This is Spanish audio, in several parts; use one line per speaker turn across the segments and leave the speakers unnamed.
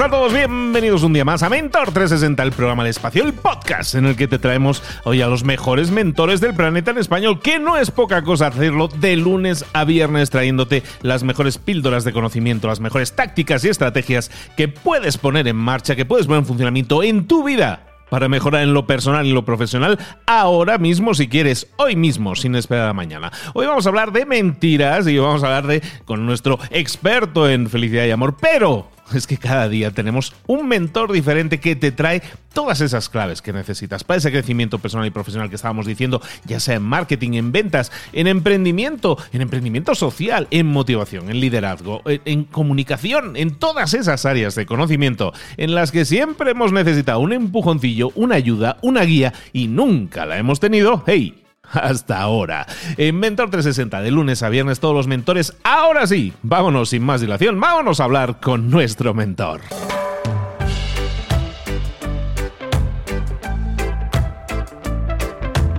A todos, bienvenidos un día más a Mentor 360, el programa de espacio, el podcast en el que te traemos hoy a los mejores mentores del planeta en español, que no es poca cosa hacerlo de lunes a viernes trayéndote las mejores píldoras de conocimiento, las mejores tácticas y estrategias que puedes poner en marcha, que puedes poner en funcionamiento en tu vida para mejorar en lo personal y lo profesional ahora mismo si quieres, hoy mismo, sin esperar a mañana. Hoy vamos a hablar de mentiras y vamos a hablar de con nuestro experto en felicidad y amor, pero es que cada día tenemos un mentor diferente que te trae todas esas claves que necesitas para ese crecimiento personal y profesional que estábamos diciendo, ya sea en marketing, en ventas, en emprendimiento, en emprendimiento social, en motivación, en liderazgo, en, comunicación, en todas esas áreas de conocimiento en las que siempre hemos necesitado un empujoncillo, una ayuda, una guía y nunca la hemos tenido. ¡Hey! Hasta ahora. En Mentor 360, de lunes a viernes, todos los mentores. Ahora sí, vámonos sin más dilación, vámonos a hablar con nuestro mentor.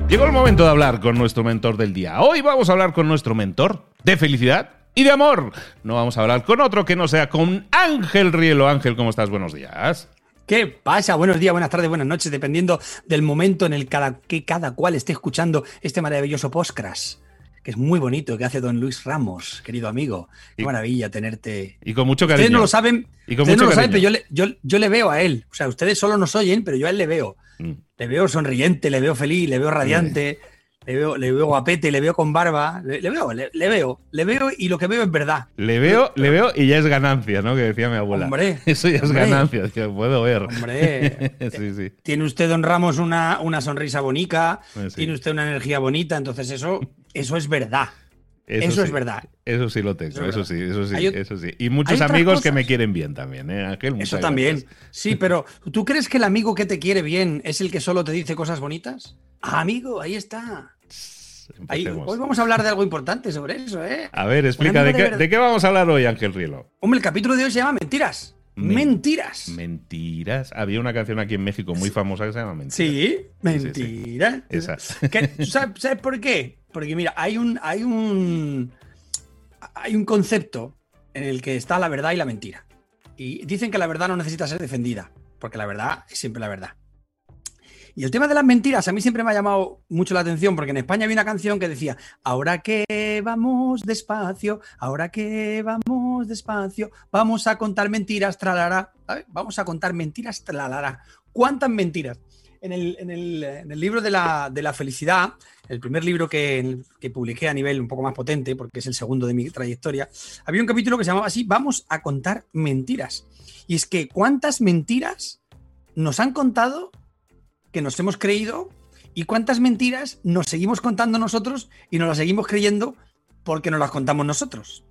Llegó el momento de hablar con nuestro mentor del día. Hoy vamos a hablar con nuestro mentor de felicidad y de amor. No vamos a hablar con otro que no sea con Ángel Rielo. Ángel, ¿cómo estás? Buenos días.
¿Qué pasa? Buenos días, buenas tardes, buenas noches, dependiendo del momento en el que cada cual esté escuchando este maravilloso postcras que es muy bonito, que hace don Luis Ramos, querido amigo. Qué maravilla tenerte.
Y con mucho cariño.
Ustedes no lo saben, y con mucho no lo saben, pero yo le, yo, le, veo a él. O sea, ustedes solo nos oyen, pero yo a él le veo. Mm. Le veo sonriente, le veo feliz, le veo radiante le veo, le veo guapete, le veo con barba, le, veo, le, veo, le veo y lo que veo es verdad.
Le veo, le veo y ya es ganancia, ¿no? Que decía mi abuela. Hombre, eso ya es ganancia, que puedo ver.
Hombre, sí, sí. tiene usted, don Ramos, una, una sonrisa bonita, tiene usted una energía bonita, entonces eso, eso es verdad. Eso, es verdad.
Eso sí lo tengo, eso, sí, eso sí, eso sí. Y muchos amigos que me quieren bien también, ¿eh, Ángel?
Eso también. Sí, pero ¿tú crees que el amigo que te quiere bien es el que solo te dice cosas bonitas? Ah, amigo, ahí está hoy vamos a hablar de algo importante sobre eso, ¿eh?
A ver, explica, ¿de, qué, vamos a hablar hoy, Ángel Rielo?
Hombre, el capítulo de hoy se llama Mentiras. mentiras.
Mentiras. Había una canción aquí en México muy famosa que se llama Mentiras.
Sí, Mentiras. ¿Sabes, por qué? Porque mira, hay un, hay un. Hay un concepto en el que está la verdad y la mentira. Y dicen que la verdad no necesita ser defendida, porque la verdad es siempre la verdad. Y el tema de las mentiras a mí siempre me ha llamado mucho la atención porque en España había una canción que decía, ahora que vamos despacio, ahora que vamos despacio, vamos a contar mentiras, tralará, vamos a contar mentiras, tralará. ¿Cuántas mentiras? En el, libro de la, felicidad, el primer libro que, que, publiqué a nivel un poco más potente, porque es el segundo de mi trayectoria, había un capítulo que se llamaba así, vamos a contar mentiras. Y es que cuántas mentiras nos han contado que nos hemos creído y cuántas mentiras nos seguimos contando nosotros y nos las seguimos creyendo porque nos las contamos nosotros.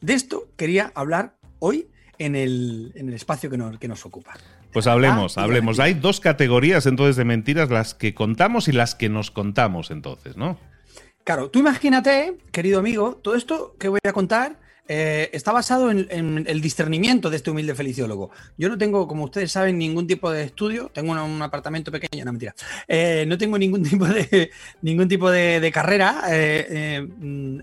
De esto quería hablar hoy en el, espacio que nos, que nos ocupa.
Pues hablemos, hablemos. Hay dos categorías entonces de mentiras, las que contamos y las que nos contamos entonces, ¿no?
Claro, tú imagínate, querido amigo, todo esto que voy a contar eh, está basado en, el discernimiento de este humilde feliciólogo. Yo no tengo, como ustedes saben, ningún tipo de estudio. Tengo un, apartamento pequeño, no mentira. Eh, no tengo ningún tipo de ningún tipo de, carrera eh, mm,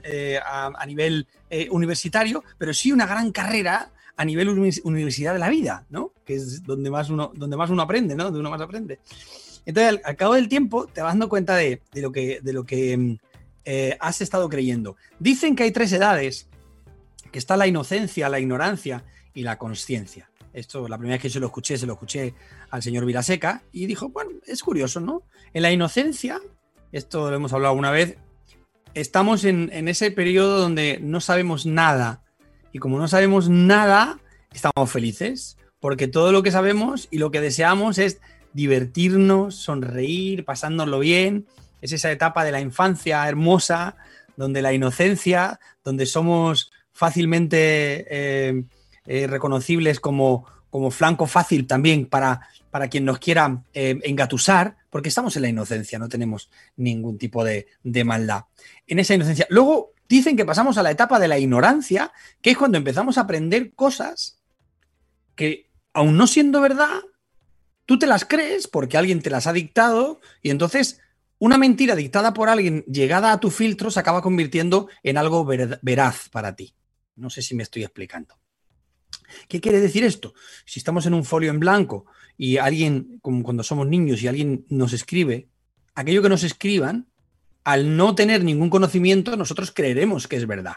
a, nivel universitario, pero sí una gran carrera a nivel universidad de la vida, ¿no? Que es donde más uno, donde más uno aprende, ¿no? Donde uno más aprende. Entonces, al, cabo del tiempo, te vas dando cuenta de, lo que, de lo que mm, has estado creyendo. Dicen que hay tres edades que está la inocencia, la ignorancia y la conciencia. Esto, la primera vez que yo lo escuché, se lo escuché al señor Vilaseca y dijo, bueno, es curioso, ¿no? En la inocencia, esto lo hemos hablado una vez, estamos en, ese periodo donde no sabemos nada. Y como no sabemos nada, estamos felices, porque todo lo que sabemos y lo que deseamos es divertirnos, sonreír, pasárnoslo bien. Es esa etapa de la infancia hermosa, donde la inocencia, donde somos fácilmente eh, eh, reconocibles como, como flanco fácil también para, para quien nos quiera eh, engatusar, porque estamos en la inocencia, no tenemos ningún tipo de, de, maldad. En esa inocencia. Luego dicen que pasamos a la etapa de la ignorancia, que es cuando empezamos a aprender cosas que, aun no siendo verdad, tú te las crees porque alguien te las ha dictado y entonces una mentira dictada por alguien llegada a tu filtro se acaba convirtiendo en algo veraz para ti. No sé si me estoy explicando. ¿Qué quiere decir esto? Si estamos en un folio en blanco y alguien, como cuando somos niños y alguien nos escribe, aquello que nos escriban, al no tener ningún conocimiento, nosotros creeremos que es verdad.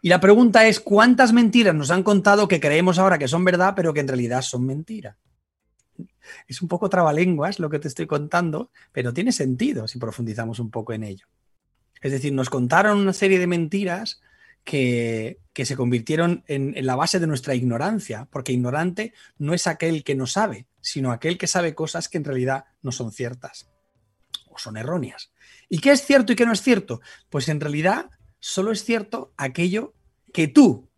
Y la pregunta es, ¿cuántas mentiras nos han contado que creemos ahora que son verdad, pero que en realidad son mentiras? Es un poco trabalenguas lo que te estoy contando, pero tiene sentido si profundizamos un poco en ello. Es decir, nos contaron una serie de mentiras que, se convirtieron en, la base de nuestra ignorancia, porque ignorante no es aquel que no sabe, sino aquel que sabe cosas que en realidad no son ciertas o son erróneas. ¿Y qué es cierto y qué no es cierto? Pues en realidad solo es cierto aquello que tú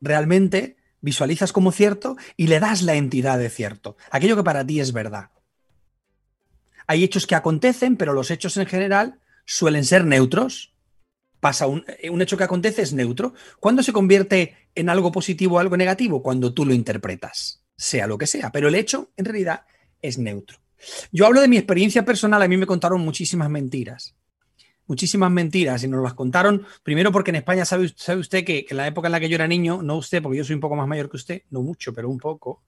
realmente visualizas como cierto y le das la entidad de cierto, aquello que para ti es verdad. Hay hechos que acontecen, pero los hechos en general suelen ser neutros, pasa eh, un, hecho que acontece es neutro. ¿Cuándo se convierte en algo positivo o algo negativo? Cuando tú lo interpretas, sea lo que sea. Pero el hecho, en realidad, es neutro. Yo hablo de mi experiencia personal. A mí me contaron muchísimas mentiras. Muchísimas mentiras. Y nos las contaron, primero porque en España sabe, usted que, en la época en la que yo era niño, no usted, porque yo soy un poco más mayor que usted, no mucho, pero un poco.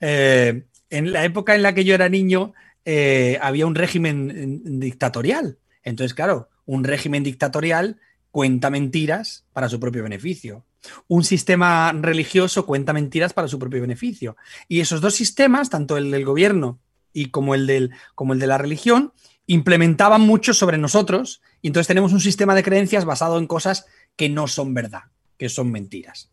Eh, en la época en la que yo era niño, eh, había un régimen dictatorial. Entonces, claro, un régimen dictatorial cuenta mentiras para su propio beneficio. Un sistema religioso cuenta mentiras para su propio beneficio. Y esos dos sistemas, tanto el del gobierno y como el, del, como el de la religión, implementaban mucho sobre nosotros. Y entonces tenemos un sistema de creencias basado en cosas que no son verdad, que son mentiras.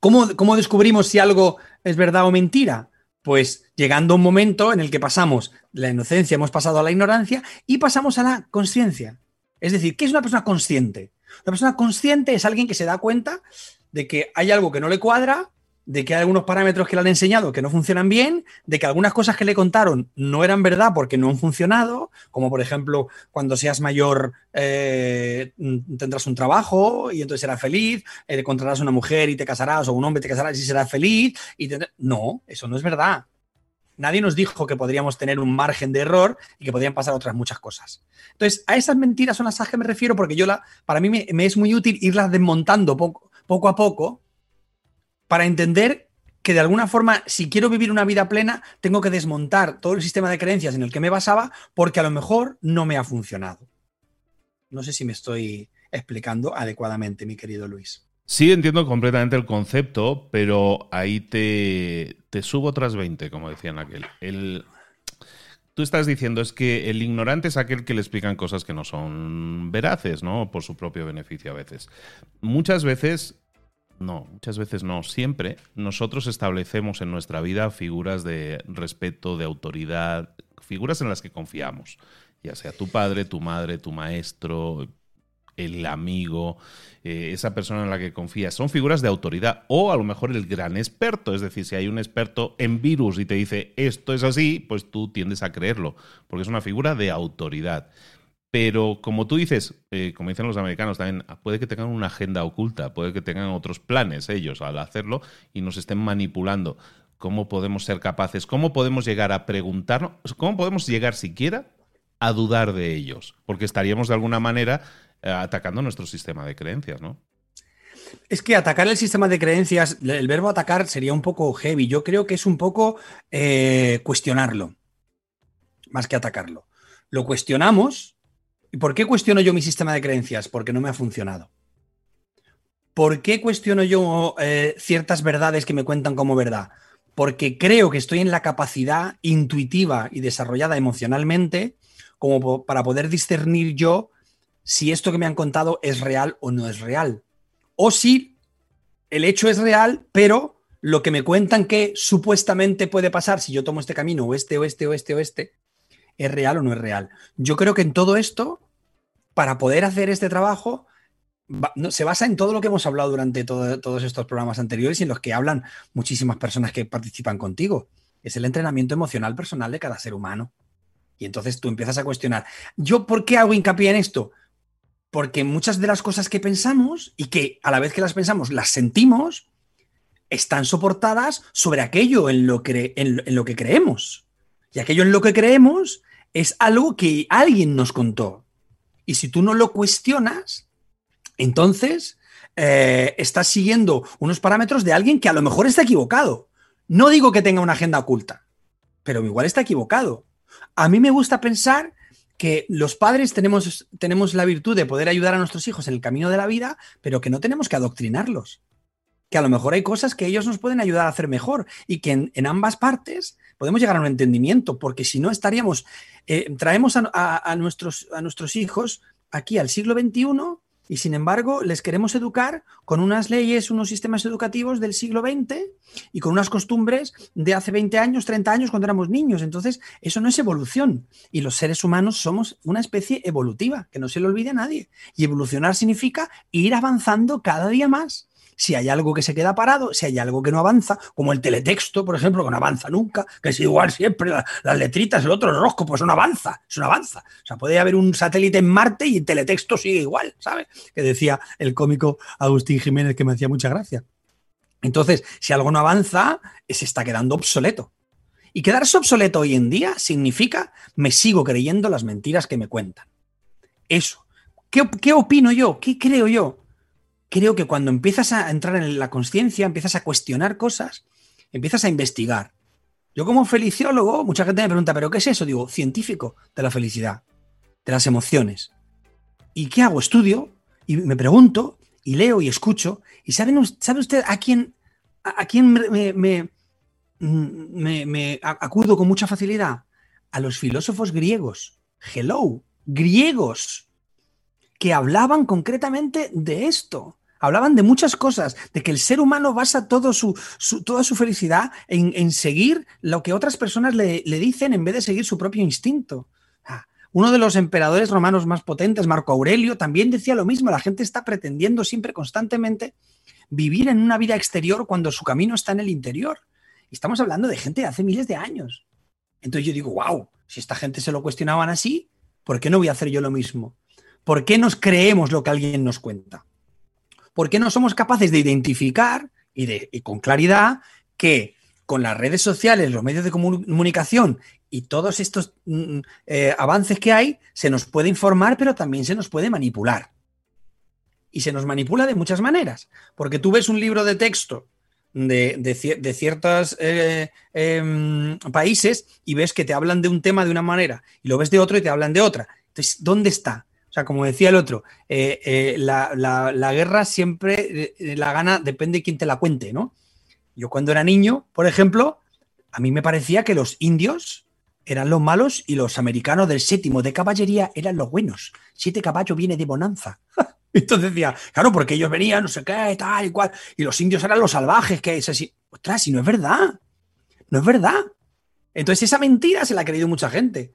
¿Cómo, cómo descubrimos si algo es verdad o mentira? Pues llegando a un momento en el que pasamos la inocencia, hemos pasado a la ignorancia y pasamos a la conciencia. Es decir, ¿qué es una persona consciente? Una persona consciente es alguien que se da cuenta de que hay algo que no le cuadra, de que hay algunos parámetros que le han enseñado que no funcionan bien, de que algunas cosas que le contaron no eran verdad porque no han funcionado, como por ejemplo cuando seas mayor eh, tendrás un trabajo y entonces serás feliz, eh, encontrarás una mujer y te casarás o un hombre te casarás y serás feliz. Y No, eso no es verdad. Nadie nos dijo que podríamos tener un margen de error y que podrían pasar otras muchas cosas. Entonces, a esas mentiras son las que me refiero porque yo la, para mí me, es muy útil irlas desmontando poco, poco a poco para entender que de alguna forma, si quiero vivir una vida plena, tengo que desmontar todo el sistema de creencias en el que me basaba porque a lo mejor no me ha funcionado. No sé si me estoy explicando adecuadamente, mi querido Luis.
Sí, entiendo completamente el concepto, pero ahí te, te subo otras 20, como decían aquel. El, tú estás diciendo es que el ignorante es aquel que le explican cosas que no son veraces, ¿no? Por su propio beneficio a veces. Muchas veces, no, muchas veces no, siempre nosotros establecemos en nuestra vida figuras de respeto, de autoridad, figuras en las que confiamos, ya sea tu padre, tu madre, tu maestro, el amigo, eh, esa persona en la que confías. Son figuras de autoridad o a lo mejor el gran experto. Es decir, si hay un experto en virus y te dice esto es así, pues tú tiendes a creerlo, porque es una figura de autoridad. Pero como tú dices, eh, como dicen los americanos también, puede que tengan una agenda oculta, puede que tengan otros planes ellos al hacerlo y nos estén manipulando. ¿Cómo podemos ser capaces? ¿Cómo podemos llegar a preguntarnos? ¿Cómo podemos llegar siquiera a dudar de ellos? Porque estaríamos de alguna manera eh, atacando nuestro sistema de creencias, ¿no?
Es que atacar el sistema de creencias, el verbo atacar sería un poco heavy. Yo creo que es un poco eh, cuestionarlo, más que atacarlo. Lo cuestionamos. ¿Y por qué cuestiono yo mi sistema de creencias? Porque no me ha funcionado. ¿Por qué cuestiono yo eh, ciertas verdades que me cuentan como verdad? Porque creo que estoy en la capacidad intuitiva y desarrollada emocionalmente como para poder discernir yo si esto que me han contado es real o no es real. O si el hecho es real, pero lo que me cuentan que supuestamente puede pasar si yo tomo este camino, o este, o este, o este, o este, es real o no es real. Yo creo que en todo esto, para poder hacer este trabajo, se basa en todo lo que hemos hablado durante todos estos programas anteriores y en los que hablan muchísimas personas que participan contigo. Es el entrenamiento emocional personal de cada ser humano. Y entonces tú empiezas a cuestionar, ¿yo por qué hago hincapié en esto? porque muchas de las cosas que pensamos y que a la vez que las pensamos las sentimos, están soportadas sobre aquello en lo, en, lo que creemos. Y aquello en lo que creemos es algo que alguien nos contó. Y si tú no lo cuestionas, entonces eh, estás siguiendo unos parámetros de alguien que a lo mejor está equivocado. No digo que tenga una agenda oculta, pero igual está equivocado. A mí me gusta pensar que los padres tenemos, tenemos la virtud de poder ayudar a nuestros hijos en el camino de la vida, pero que no tenemos que adoctrinarlos. Que a lo mejor hay cosas que ellos nos pueden ayudar a hacer mejor y que en, ambas partes podemos llegar a un entendimiento, porque si no estaríamos, eh, traemos a, nuestros, a nuestros hijos aquí al siglo XXI y sin embargo, les queremos educar con unas leyes, unos sistemas educativos del siglo XX y con unas costumbres de hace 20 años, 30 años cuando éramos niños. Entonces, eso no es evolución. Y los seres humanos somos una especie evolutiva, que no se le olvide a nadie. Y evolucionar significa ir avanzando cada día más si hay algo que se queda parado, si hay algo que no avanza, como el teletexto, por ejemplo, que no avanza nunca, que es igual siempre, las letritas, el otro rosco, pues no avanza, es una avanza. O sea, puede haber un satélite en Marte y el teletexto sigue igual, ¿sabes? Que decía el cómico Agustín Jiménez, que me hacía mucha gracia. Entonces, si algo no avanza, se está quedando obsoleto. Y quedarse obsoleto hoy en día significa me sigo creyendo las mentiras que me cuentan. Eso. ¿Qué, qué opino yo? ¿Qué creo yo? Creo que cuando empiezas a entrar en la conciencia, empiezas a cuestionar cosas, empiezas a investigar. Yo como feliciólogo, mucha gente me pregunta, ¿pero qué es eso? Digo, científico de la felicidad, de las emociones. ¿Y qué hago? Estudio y me pregunto y leo y escucho. ¿Y saben, sabe usted a quién, a, quién me, me, me, acudo con mucha facilidad? A los filósofos griegos. Hello, griegos, que hablaban concretamente de esto hablaban de muchas cosas, de que el ser humano basa toda su felicidad en, seguir lo que otras personas le, dicen en vez de seguir su propio instinto. Uno de los emperadores romanos más potentes, Marco Aurelio, también decía lo mismo. La gente está pretendiendo siempre, constantemente, vivir en una vida exterior cuando su camino está en el interior. Estamos hablando de gente de hace miles de años. Entonces yo digo, wow, si esta gente se lo cuestionaban así, ¿por qué no voy a hacer yo lo mismo? ¿Por qué nos creemos lo que alguien nos cuenta? ¿Por qué no somos capaces de identificar y, con claridad que con las redes sociales, los medios de comunicación y todos estos mm, eh, avances que hay, se nos puede informar, pero también se nos puede manipular. Y se nos manipula de muchas maneras, porque tú ves un libro de texto de, ciertos eh, em, países y ves que te hablan de un tema de una manera y lo ves de otro y te hablan de otra. Entonces, ¿dónde está? Sea, como decía el otro, eh, eh, la, guerra siempre la gana, depende de quién te la cuente, ¿no? Yo cuando era niño, por ejemplo, a mí me parecía que los indios eran los malos y los americanos del séptimo de caballería eran los buenos. Siete caballos viene de bonanza. Entonces decía, claro, porque ellos venían, no sé qué, tal y cual, y los indios eran los salvajes, que es así. Ostras, si no es verdad. No es verdad. Entonces esa mentira se la ha creído mucha gente.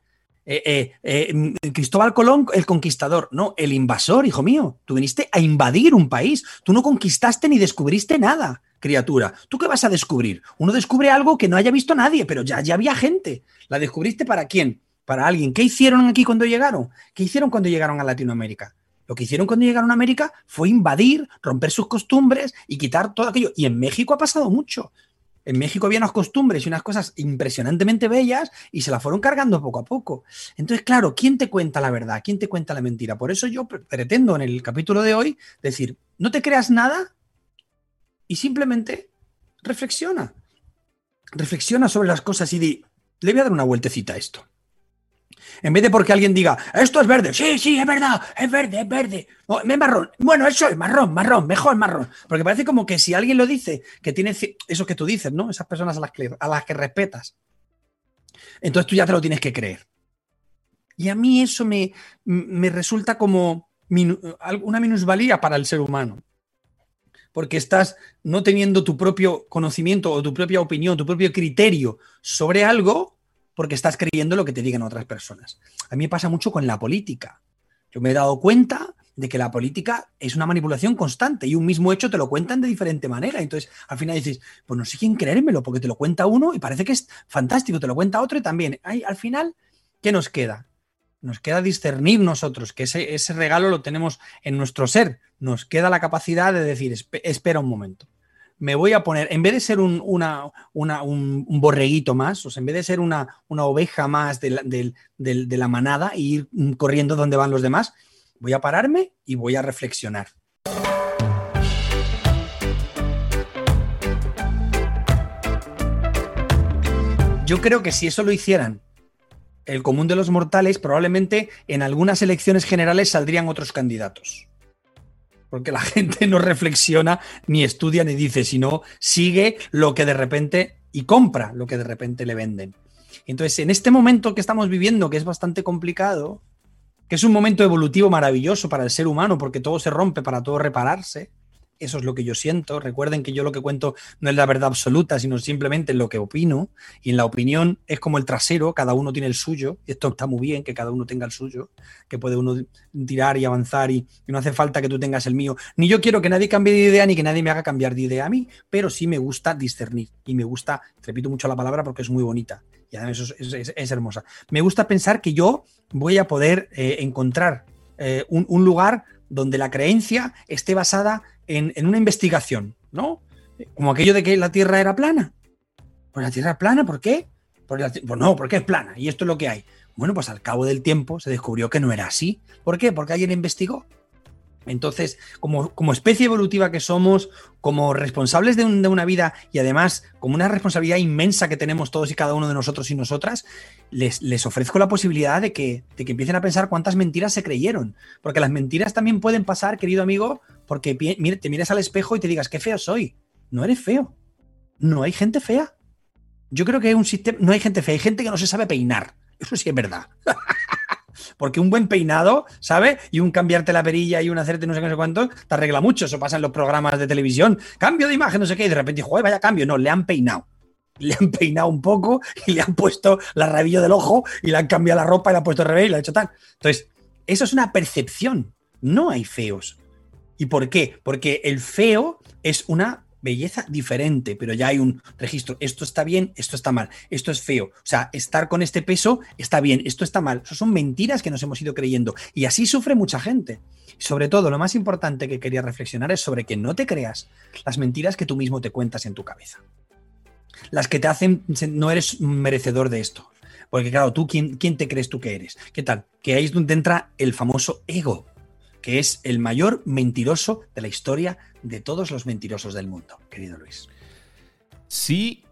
Eh, eh, eh, Cristóbal Colón, el conquistador, no, el invasor, hijo mío. Tú viniste a invadir un país. Tú no conquistaste ni descubriste nada, criatura. ¿Tú qué vas a descubrir? Uno descubre algo que no haya visto nadie, pero ya, ya había gente. ¿La descubriste para quién? Para alguien. ¿Qué hicieron aquí cuando llegaron? ¿Qué hicieron cuando llegaron a Latinoamérica? Lo que hicieron cuando llegaron a América fue invadir, romper sus costumbres y quitar todo aquello. Y en México ha pasado mucho. En México había unas costumbres y unas cosas impresionantemente bellas y se las fueron cargando poco a poco. Entonces, claro, ¿quién te cuenta la verdad? ¿Quién te cuenta la mentira? Por eso yo pretendo en el capítulo de hoy decir, no te creas nada y simplemente reflexiona. Reflexiona sobre las cosas y di, le voy a dar una vueltecita a esto. En vez de porque alguien diga, esto es verde, sí, sí, es verdad, es verde, es verde. es marrón. Bueno, eso es marrón, marrón, mejor marrón. Porque parece como que si alguien lo dice, que tiene eso que tú dices, ¿no? Esas personas a las que, a las que respetas. Entonces tú ya te lo tienes que creer. Y a mí eso me, me resulta como una minusvalía para el ser humano. Porque estás no teniendo tu propio conocimiento o tu propia opinión, tu propio criterio sobre algo porque estás creyendo lo que te digan otras personas. A mí me pasa mucho con la política. Yo me he dado cuenta de que la política es una manipulación constante y un mismo hecho te lo cuentan de diferente manera. Entonces, al final dices, pues no sé quién creérmelo, porque te lo cuenta uno y parece que es fantástico, te lo cuenta otro y también. al final, ¿qué nos queda? Nos queda discernir nosotros, que ese, ese regalo lo tenemos en nuestro ser. Nos queda la capacidad de decir, espera un momento me voy a poner, en vez de ser un, un, borreguito más, o sea, en vez de ser una, oveja más de la, manada e ir corriendo donde van los demás, voy a pararme y voy a reflexionar. Yo creo que si eso lo hicieran el común de los mortales, probablemente en algunas elecciones generales saldrían otros candidatos porque la gente no reflexiona, ni estudia, ni dice, sino sigue lo que de repente y compra lo que de repente le venden. Entonces, en este momento que estamos viviendo, que es bastante complicado, que es un momento evolutivo maravilloso para el ser humano, porque todo se rompe para todo repararse, eso es lo que yo siento. Recuerden que yo lo que cuento no es la verdad absoluta, sino simplemente lo que opino. Y en la opinión es como el trasero, cada uno tiene el suyo. Esto está muy bien, que cada uno tenga el suyo, que puede uno tirar y avanzar y, no hace falta que tú tengas el mío. Ni yo quiero que nadie cambie de idea ni que nadie me haga cambiar de idea a mí, pero sí me gusta discernir. Y me gusta, repito mucho la palabra porque es muy bonita. Y además es, hermosa. Me gusta pensar que yo voy a poder eh, encontrar eh, un lugar donde la creencia esté basada en, una investigación, ¿no? Como aquello de que la Tierra era plana. Pues la Tierra es plana, ¿por qué? Pues, pues no, porque es plana y esto es lo que hay. Bueno, pues al cabo del tiempo se descubrió que no era así. ¿Por qué? Porque alguien investigó. Entonces, como, como, especie evolutiva que somos, como responsables de, una vida y además como una responsabilidad inmensa que tenemos todos y cada uno de nosotros y nosotras, les, ofrezco la posibilidad de que, de que, empiecen a pensar cuántas mentiras se creyeron. Porque las mentiras también pueden pasar, querido amigo, porque te miras al espejo y te digas, qué feo soy. No eres feo. No hay gente fea. Yo creo que hay un sistema, no hay gente fea, hay gente que no se sabe peinar. Eso sí es verdad. Porque un buen peinado, ¿sabes? Y un cambiarte la perilla y un hacerte no sé qué, no sé cuánto, te arregla mucho. Eso pasa en los programas de televisión. Cambio de imagen, no sé qué, y de repente, joder, vaya cambio. No, le han peinado. Le han peinado un poco y le han puesto la rabilla del ojo y le han cambiado la ropa y le han puesto el revés y le han hecho tal. Entonces, eso es una percepción. No hay feos. ¿Y por qué? Porque el feo es una belleza diferente, pero ya hay un registro. Esto está bien, esto está mal, esto es feo. O sea, estar con este peso está bien, esto está mal. Eso son mentiras que nos hemos ido creyendo. Y así sufre mucha gente. Sobre todo, lo más importante que quería reflexionar es sobre que no te creas las mentiras que tú mismo te cuentas en tu cabeza. Las que te hacen, no eres merecedor de esto. Porque claro, tú, ¿quién, quién te crees tú que eres? ¿Qué tal? Que ahí es donde entra el famoso ego que es el mayor mentiroso de la historia de todos los mentirosos del mundo, querido Luis.
Sí,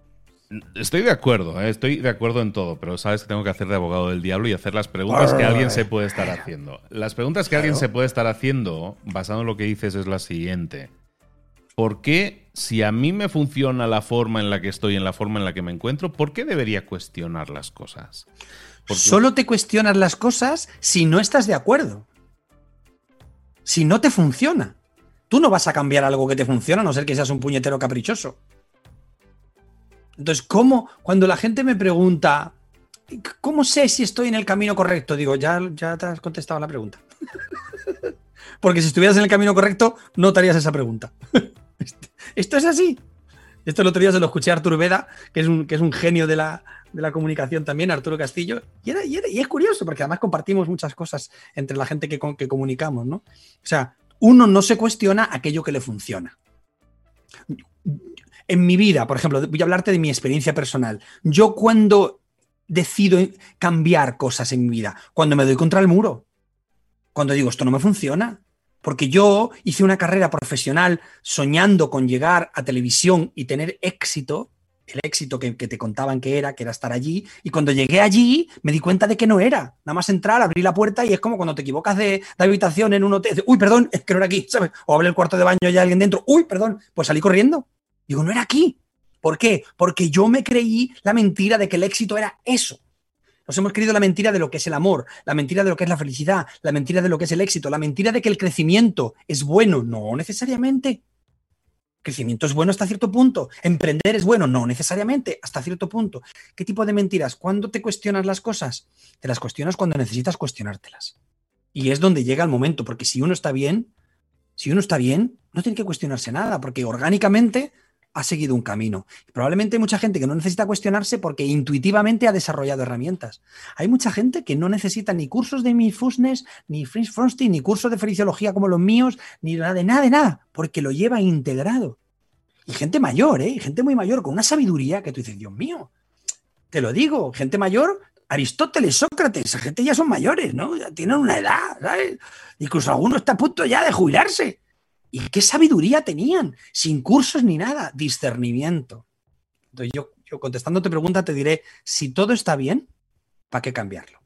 estoy de acuerdo, ¿eh? estoy de acuerdo en todo, pero sabes que tengo que hacer de abogado del diablo y hacer las preguntas que alguien se puede estar haciendo. Las preguntas que alguien se puede estar haciendo, basado en lo que dices, es la siguiente. ¿Por qué, si a mí me funciona la forma en la que estoy, en la forma en la que me encuentro, ¿por qué debería cuestionar las cosas?
Solo te cuestionas las cosas si no estás de acuerdo. Si no te funciona. Tú no vas a cambiar algo que te funciona, a no ser que seas un puñetero caprichoso. Entonces, ¿cómo? Cuando la gente me pregunta, ¿cómo sé si estoy en el camino correcto? Digo, ya, ya te has contestado la pregunta. Porque si estuvieras en el camino correcto, no te harías esa pregunta. Esto es así. Esto el otro día se lo escuché a Arturo Veda, que es un, que es un genio de la, comunicación también, Arturo Castillo. Y, y, es curioso, porque además compartimos muchas cosas entre la gente que, que comunicamos, ¿no? O sea, uno no se cuestiona aquello que le funciona. En mi vida, por ejemplo, voy a hablarte de mi experiencia personal. Yo cuando decido cambiar cosas en mi vida, cuando me doy contra el muro, cuando digo esto no me funciona, porque yo hice una carrera profesional soñando con llegar a televisión y tener éxito, el éxito que, te contaban que era, que era estar allí, y cuando llegué allí me di cuenta de que no era. Nada más entrar, abrir la puerta y es como cuando te equivocas de, habitación en un hotel, uy, perdón, es que no era aquí, ¿sabes? O abre el cuarto de baño y hay alguien dentro, uy, perdón, pues salí corriendo. Digo, no era aquí. ¿Por qué? Porque yo me creí la mentira de que el éxito era eso. Nos hemos creído la mentira de lo que es el amor, la mentira de lo que es la felicidad, la mentira de lo que es el éxito, la mentira de que el crecimiento es bueno. No necesariamente. Crecimiento es bueno hasta cierto punto. Emprender es bueno. No necesariamente hasta cierto punto. ¿Qué tipo de mentiras? ¿Cuándo te cuestionas las cosas? Te las cuestionas cuando necesitas cuestionártelas. Y es donde llega el momento, porque si uno está bien, si uno está bien, no tiene que cuestionarse nada, porque orgánicamente ha seguido un camino. Probablemente hay mucha gente que no necesita cuestionarse porque intuitivamente ha desarrollado herramientas. Hay mucha gente que no necesita ni cursos de Mindfulness, ni French Frosty, ni cursos de feliciología como los míos, ni nada de nada de nada, porque lo lleva integrado. Y gente mayor, ¿eh? Gente muy mayor, con una sabiduría que tú dices, Dios mío, te lo digo, gente mayor, Aristóteles, Sócrates, esa gente ya son mayores, ¿no? Tienen una edad, ¿sabes? Incluso alguno está a punto ya de jubilarse. ¿Y qué sabiduría tenían? Sin cursos ni nada, discernimiento. Entonces yo, yo contestando tu pregunta te diré, si todo está bien, ¿para qué cambiarlo?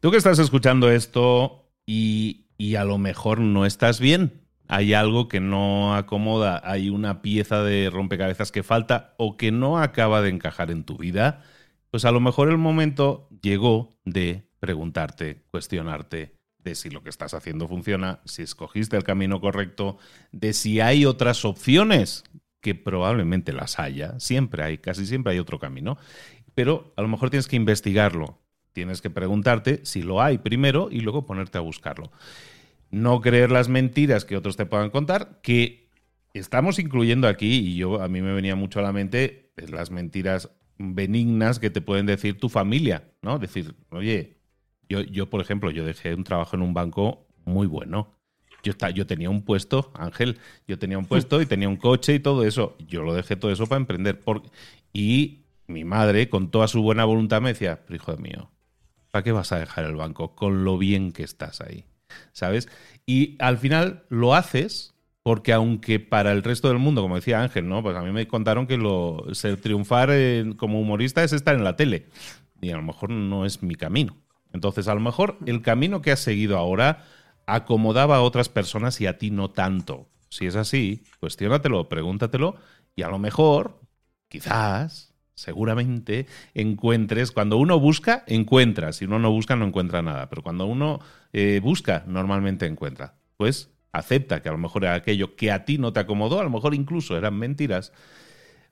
Tú que estás escuchando esto y, y a lo mejor no estás bien, hay algo que no acomoda, hay una pieza de rompecabezas que falta o que no acaba de encajar en tu vida, pues a lo mejor el momento llegó de preguntarte, cuestionarte, de si lo que estás haciendo funciona, si escogiste el camino correcto, de si hay otras opciones, que probablemente las haya, siempre hay, casi siempre hay otro camino, pero a lo mejor tienes que investigarlo, tienes que preguntarte si lo hay primero y luego ponerte a buscarlo. No creer las mentiras que otros te puedan contar, que estamos incluyendo aquí, y yo a mí me venía mucho a la mente, las mentiras benignas que te pueden decir tu familia, ¿no? Decir, oye, yo, por ejemplo, yo dejé un trabajo en un banco muy bueno. Yo, yo tenía un puesto, Ángel, yo tenía un puesto y tenía un coche y todo eso. Yo lo dejé todo eso para emprender. y mi madre, con toda su buena voluntad, me decía, pero hijo mío, ¿para qué vas a dejar el banco con lo bien que estás ahí? ¿Sabes? Y al final lo haces porque aunque para el resto del mundo, como decía Ángel, ¿no? Pues a mí me contaron que lo, ser triunfar como humorista es estar en la tele. Y a lo mejor no es mi camino. Entonces, a lo mejor el camino que has seguido ahora acomodaba a otras personas y a ti no tanto. Si es así, cuestiónatelo, pregúntatelo y a lo mejor, quizás, seguramente, encuentres, cuando uno busca, encuentra. Si uno no busca, no encuentra nada. Pero cuando uno eh, busca, normalmente encuentra. Pues acepta que a lo mejor era aquello que a ti no te acomodó, a lo mejor incluso eran mentiras,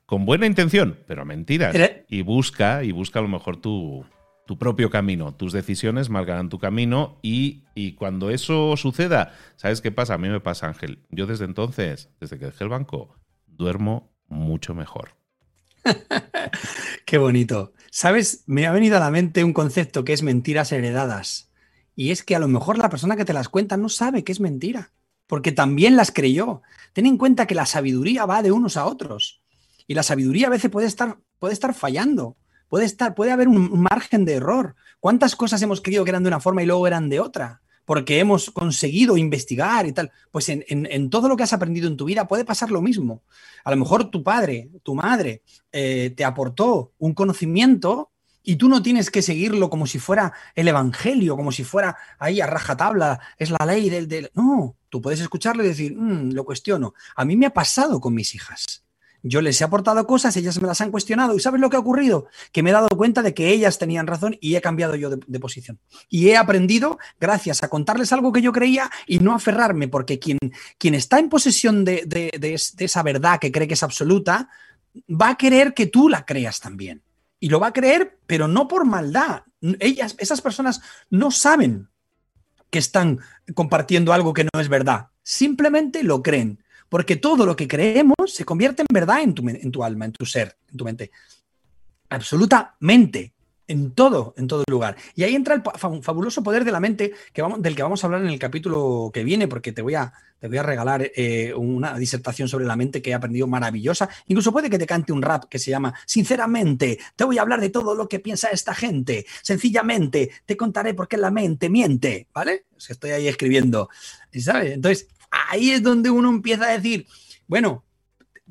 con buena intención, pero mentiras. Y busca, y busca a lo mejor tu, tu propio camino. Tus decisiones marcarán tu camino y, cuando eso suceda, ¿sabes qué pasa? A mí me pasa, Ángel. Yo desde entonces, desde que dejé el banco, duermo mucho mejor.
qué bonito. ¿Sabes? Me ha venido a la mente un concepto que es mentiras heredadas. Y es que a lo mejor la persona que te las cuenta no sabe que es mentira, porque también las creyó. Ten en cuenta que la sabiduría va de unos a otros. Y la sabiduría a veces puede estar, puede estar fallando. Puede, estar, puede haber un margen de error. ¿Cuántas cosas hemos creído que eran de una forma y luego eran de otra? porque hemos conseguido investigar y tal. Pues en, todo lo que has aprendido en tu vida puede pasar lo mismo. A lo mejor tu padre, tu madre, eh, te aportó un conocimiento y tú no tienes que seguirlo como si fuera el Evangelio, como si fuera ahí a rajatabla, es la ley del... No, tú puedes escucharlo y decir, mm, lo cuestiono. A mí me ha pasado con mis hijas. Yo les he aportado cosas, ellas me las han cuestionado. ¿Y sabes lo que ha ocurrido? Que me he dado cuenta de que ellas tenían razón y he cambiado yo de, posición. Y he aprendido, gracias a contarles algo que yo creía y no aferrarme, porque quien, quien está en posesión de, de esa verdad que cree que es absoluta, va a querer que tú la creas también. Y lo va a creer, pero no por maldad. Ellas, esas personas no saben que están compartiendo algo que no es verdad. Simplemente lo creen. Porque todo lo que creemos se convierte en verdad en tu, alma, en tu ser, en tu mente. Absolutamente. En todo, en todo lugar. Y ahí entra el fabuloso poder de la mente del que vamos a hablar en el capítulo que viene, porque te voy a, te voy a regalar eh, una disertación sobre la mente que he aprendido maravillosa. Incluso puede que te cante un rap que se llama Sinceramente, te voy a hablar de todo lo que piensa esta gente. Sencillamente, te contaré por qué la mente miente, ¿vale? estoy ahí escribiendo, ¿sabes? Entonces, ahí es donde uno empieza a decir, bueno,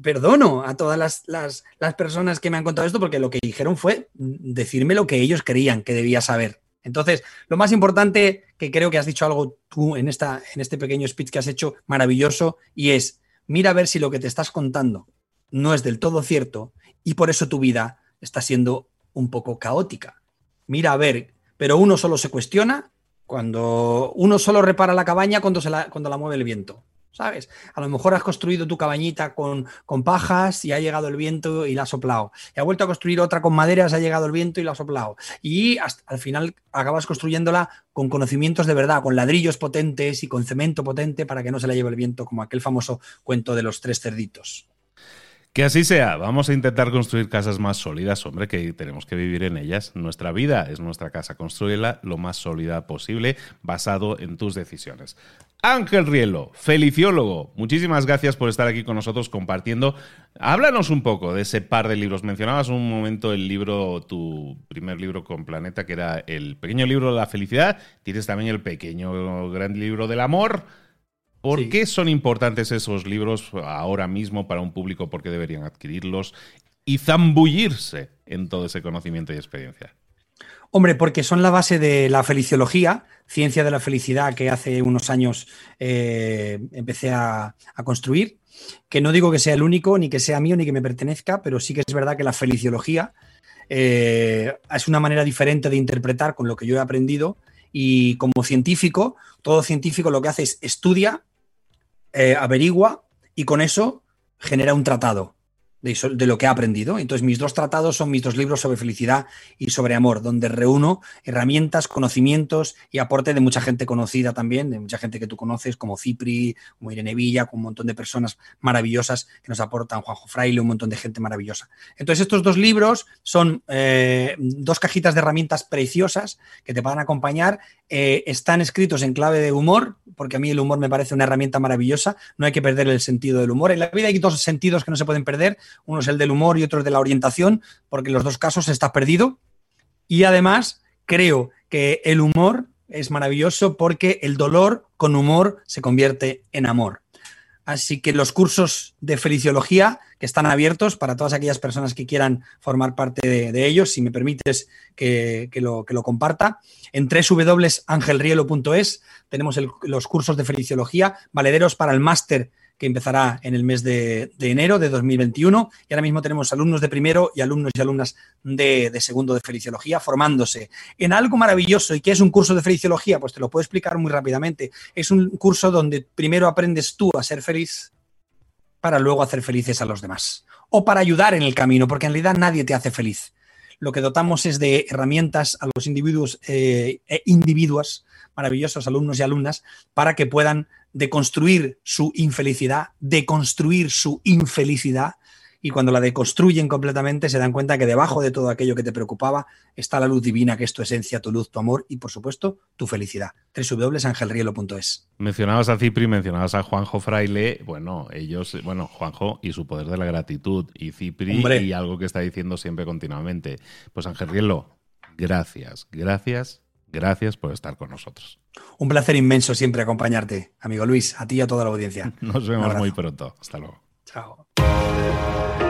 perdono a todas las, personas que me han contado esto porque lo que dijeron fue decirme lo que ellos creían que debía saber. Entonces, lo más importante, que creo que has dicho algo tú en, esta, en este pequeño speech que has hecho, maravilloso, y es, mira a ver si lo que te estás contando no es del todo cierto y por eso tu vida está siendo un poco caótica. Mira a ver, pero uno solo se cuestiona cuando uno solo repara la cabaña cuando, se la, cuando la mueve el viento. ¿Sabes? A lo mejor has construido tu cabañita con, con, pajas y ha llegado el viento y la ha soplado. Y ha vuelto a construir otra con maderas, ha llegado el viento y la ha soplado. Y al final acabas construyéndola con conocimientos de verdad, con ladrillos potentes y con cemento potente para que no se la lleve el viento, como aquel famoso cuento de los tres cerditos.
Que así sea, vamos a intentar construir casas más sólidas, hombre, que tenemos que vivir en ellas. Nuestra vida es nuestra casa, construirla lo más sólida posible, basado en tus decisiones. Ángel Rielo, feliciólogo, muchísimas gracias por estar aquí con nosotros compartiendo. Háblanos un poco de ese par de libros. Mencionabas un momento el libro, tu primer libro con Planeta, que era el pequeño libro de la felicidad. Tienes también el pequeño gran libro del amor. ¿Por qué son importantes esos libros ahora mismo para un público? ¿Por qué deberían adquirirlos y zambullirse en todo ese conocimiento y experiencia?
Hombre, porque son la base de la feliciología, ciencia de la felicidad que hace unos años eh, empecé a, construir, que no digo que sea el único, ni que sea mío, ni que me pertenezca, pero sí que es verdad que la feliciología eh, es una manera diferente de interpretar con lo que yo he aprendido y como científico, todo científico lo que hace es estudia, eh, averigua y con eso genera un tratado de, lo que ha aprendido. Entonces, mis dos tratados son mis dos libros sobre felicidad y sobre amor, donde reúno herramientas, conocimientos y aporte de mucha gente conocida también, de mucha gente que tú conoces, como Cipri, como Irene Villa, con un montón de personas maravillosas que nos aportan, Juanjo Fraile, un montón de gente maravillosa. Entonces, estos dos libros son eh, dos cajitas de herramientas preciosas que te van a acompañar. Eh, están escritos en clave de humor, porque a mí el humor me parece una herramienta maravillosa. No hay que perder el sentido del humor. En la vida hay dos sentidos que no se pueden perder uno es el del humor y otro es de la orientación, porque en los dos casos está perdido. Y además creo que el humor es maravilloso porque el dolor con humor se convierte en amor. Así que los cursos de feliciología que están abiertos para todas aquellas personas que quieran formar parte de, ellos, si me permites que, lo, que lo, comparta, en www.angelrielo.es tenemos los cursos de feliciología, valederos para el máster que empezará en el mes de, enero de 2021. Y ahora mismo tenemos alumnos de primero y alumnos y alumnas de, segundo de feliciología formándose en algo maravilloso. ¿Y qué es un curso de feliciología? Pues te lo puedo explicar muy rápidamente. Es un curso donde primero aprendes tú a ser feliz para luego hacer felices a los demás. O para ayudar en el camino, porque en realidad nadie te hace feliz. Lo que dotamos es de herramientas a los individuos eh, e maravillosos alumnos y alumnas para que puedan deconstruir su infelicidad, deconstruir su infelicidad y cuando la deconstruyen completamente se dan cuenta que debajo de todo aquello que te preocupaba está la luz divina, que es tu esencia, tu luz, tu amor y por supuesto tu felicidad. www.angelrielo.es
Mencionabas a Cipri, mencionabas a Juanjo Fraile, bueno, ellos, bueno, Juanjo y su poder de la gratitud y Cipri y algo que está diciendo siempre continuamente. Pues Ángel Rielo, gracias, gracias Gracias por estar con nosotros.
Un placer inmenso siempre acompañarte, amigo Luis, a ti y a toda la audiencia.
Nos vemos muy pronto. Hasta luego.
Ciao.